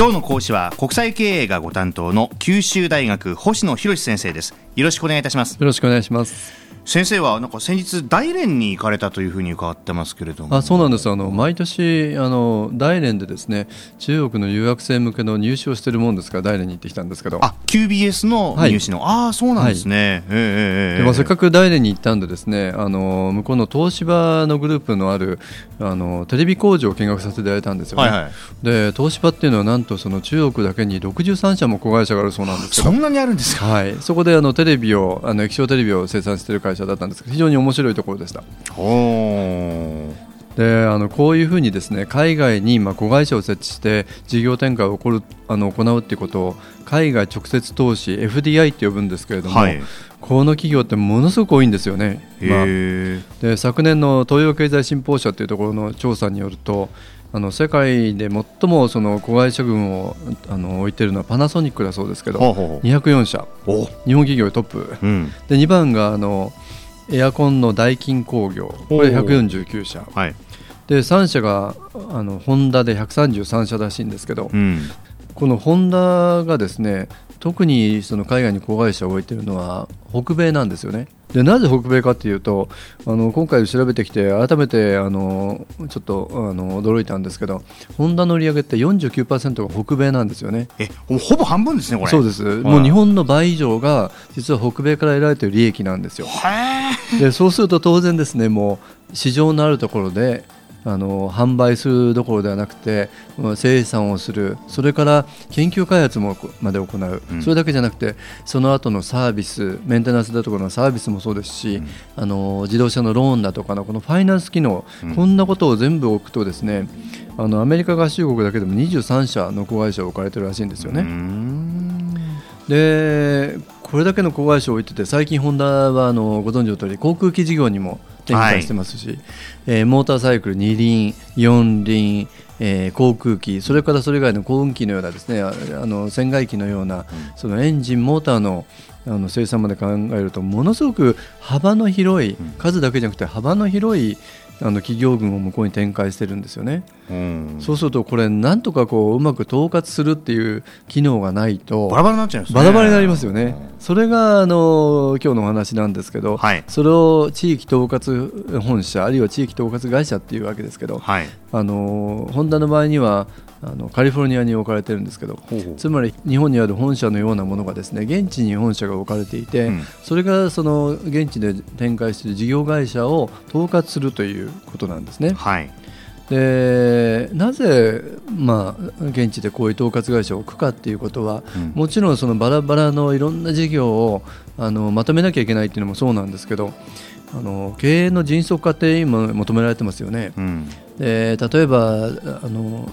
今日の講師は国際経営がご担当の九州大学星野博先生です。よろしくお願いいたします。よろしくお願いします。先生はなんか先日大連に行かれたというふうに伺ってますけれども。あそうなんです。あの毎年あの大連でですね中国の留学生向けの入試をしているもんですから大連に行ってきたんですけど。あ QBS の入試の、はい、ああそうなんですね、はい、えー、えー、でもせっかく大連に行ったんでですねあの向こうの東芝のグループのあるあのテレビ工場を見学させていただいたんですよね、はいはい、で東芝っていうのはなんとその中国だけに63社も子会社があるそうなんですけどそんなにあるんですか、はい、そこであのテレビをあの液晶テレビを生産している会社だったんですけど非常に面白いところでした。であのこういうふうにですね海外にまあ子会社を設置して事業展開を起こるあの行うということを海外直接投資 FDI って呼ぶんですけれども、はい、この企業ってものすごく多いんですよね。まあ、で昨年の東洋経済新報社というところの調査によるとあの世界で最もその子会社群をあの置いているのはパナソニックだそうですけどほうほう204社。日本企業トップ、うん、で2番があのエアコンのダイキン工業。これ149社、はい、で3社があのホンダで133社らしいんですけど、うん、このホンダがですね特にその海外に子会社を置いているのは北米なんですよね。でなぜ北米かというとあの今回調べてきて改めてあのちょっとあの驚いたんですけどホンダの売り上げって49%が北米なんですよね。えほぼ半分ですねこれ。そうです、もう日本の倍以上が実は北米から得られている利益なんですよ。でそうすると当然ですねもう市場のあるところであの販売するどころではなくて生産をする。それから研究開発もまで行う、うん、それだけじゃなくてその後のサービスメンテナンスだとかのサービスもそうですし、うん、あの自動車のローンだとかのこのファイナンス機能、うん、こんなことを全部置くとですねあのアメリカ合衆国だけでも23社の子会社を置かれてるらしいんですよね。でこれだけの子会社を置いてて最近ホンダはあのご存知の通り航空機事業にも展開してますし、はい、えー、モーターサイクル2輪4輪えー、航空機それからそれ以外の航空機のようなですねあの船外機のような、うん、そのエンジンモーターのあの生産まで考えるとものすごく幅の広い、数だけじゃなくて幅の広いあの企業群を向こうに展開してるんですよね、うん、そうするとこれなんとかこううまく統括するっていう機能がないとバラバラになっちゃいます、ね、バラバラになりますよね、それがあの今日のお話なんですけど、はい、それを地域統括本社あるいは地域統括会社っていうわけですけど、はい、あのホンダの場合にはあのカリフォルニアに置かれてるんですけどつまり日本にある本社のようなものがですね現地に本社が置かれていて、うん、それがその現地で展開している事業会社を統括するということなんですね。はいでなぜ、まあ、現地でこういう統括会社を置くかっていうことは、うん、もちろんそのバラバラのいろんな事業をあのまとめなきゃいけないっていうのもそうなんですけどあの経営の迅速化って今求められてますよね。うん、で例えばあの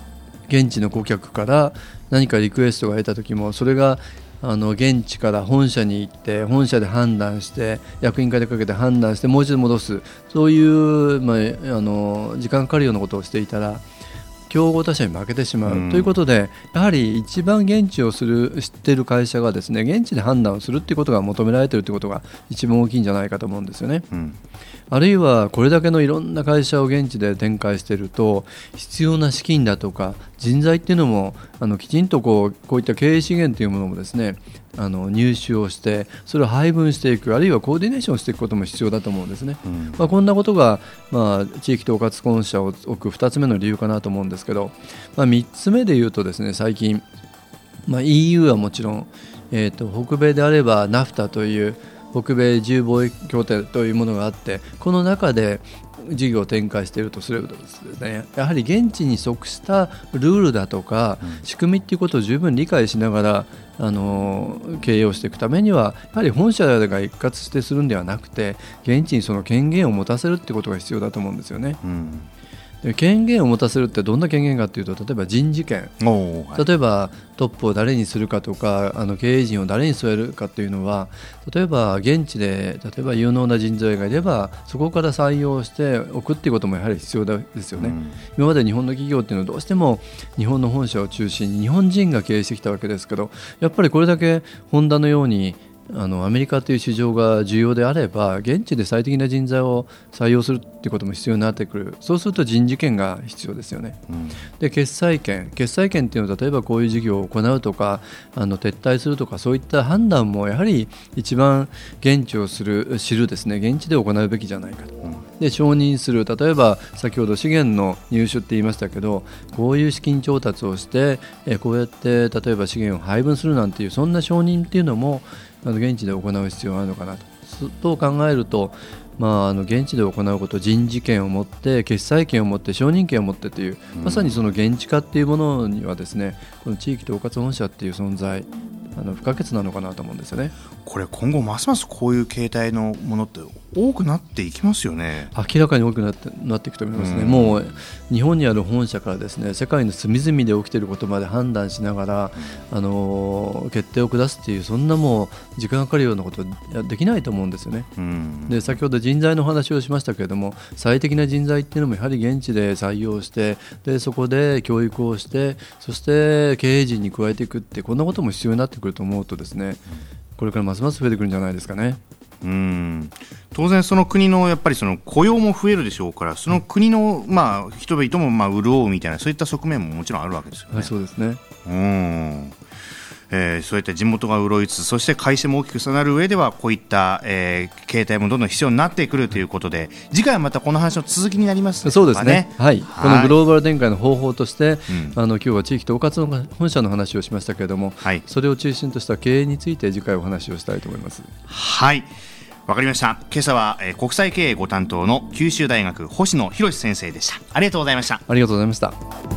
現地の顧客から何かリクエストが得た時もそれがあの現地から本社に行って本社で判断して役員会でかけて判断してもう一度戻す。そういう、まあ、あの時間かかるようなことをしていたら競合他社に負けてしまう、うん、ということでやはり一番現地をする知っている会社がですね現地で判断をするということが求められているということが一番大きいんじゃないかと思うんですよね。うんあるいはこれだけのいろんな会社を現地で展開していると必要な資金だとか人材っていうのもあのきちんとこうこういった経営資源というものもですねあの入手をしてそれを配分していくあるいはコーディネーションしていくことも必要だと思うんですね、うん、まあ、こんなことが、まあ、地域統括本社を置く2つ目の理由かなと思うんですけど、まあ、3つ目で言うとですね最近、まあ、EU はもちろん、えーと、と北米であれば NAFTA という北米自由貿易協定というものがあってこの中で事業を展開しているとすればですねやはり現地に即したルールだとか仕組みっていうことを十分理解しながらあの経営をしていくためにはやはり本社が一括してするんではなくて現地にその権限を持たせるってことが必要だと思うんですよね。うん権限を持たせるってどんな権限かというと例えば人事権、はい、例えばトップを誰にするかとかあの経営陣を誰に据えるかというのは例えば現地で例えば有能な人材がいればそこから採用しておくっていうこともやはり必要ですよね、うん、今まで日本の企業っていうのはどうしても日本の本社を中心に日本人が経営してきたわけですけどやっぱりこれだけホンダのようにあのアメリカという市場が重要であれば現地で最適な人材を採用するっていうことも必要になってくる。そうすると人事権が必要ですよね、うん、で決裁権。決裁権っていうのは例えばこういう事業を行うとかあの撤退するとかそういった判断もやはり一番現地をする知るですね。現地で行うべきじゃないかと、うん、で承認する例えば先ほど資源の入手って言いましたけどこういう資金調達をしてえこうやって例えば資源を配分するなんていうそんな承認っていうのもあの現地で行う必要があるのかなと。と考えると、まあ、あの現地で行うこと人事権を持って決裁権を持って承認権を持ってという、まさにその現地化っていうものにはですねこの地域統括本社っていう存在あの不可欠なのかなと思うんですよね。これ今後ますますこういう形態のものって多くなっていきますよね。明らかに多くなってなっていくと思いますね、うん、もう日本にある本社からですね世界の隅々で起きていることまで判断しながら、うん、あの決定を下すっていうそんなもう時間がかかるようなことできないと思うんですよね、うん、で先ほど人材の話をしましたけれども最適な人材っていうのもやはり現地で採用してでそこで教育をしてそして経営陣に加えていくってこんなことも必要になってくると思うとですね、これからますます増えてくるんじゃないですかね。うん当然その国のやっぱりその雇用も増えるでしょうからその国のまあ人々もまあ潤うみたいなそういった側面ももちろんあるわけですよね。はい、そうですねうんえー、そういった地元が潤いつつそして会社も大きくなる上ではこういった、えー、携帯もどんどん必要になってくるということで次回はまたこの話の続きになります、ね、そうですね、はい、はい、このグローバル展開の方法として、うん、あの今日は地域統括の本社の話をしましたけれども、はい、それを中心とした経営について次回お話をしたいと思います。はい。わかりました。今朝は、えー、国際経営ご担当の九州大学星野博先生でした。ありがとうございました。ありがとうございました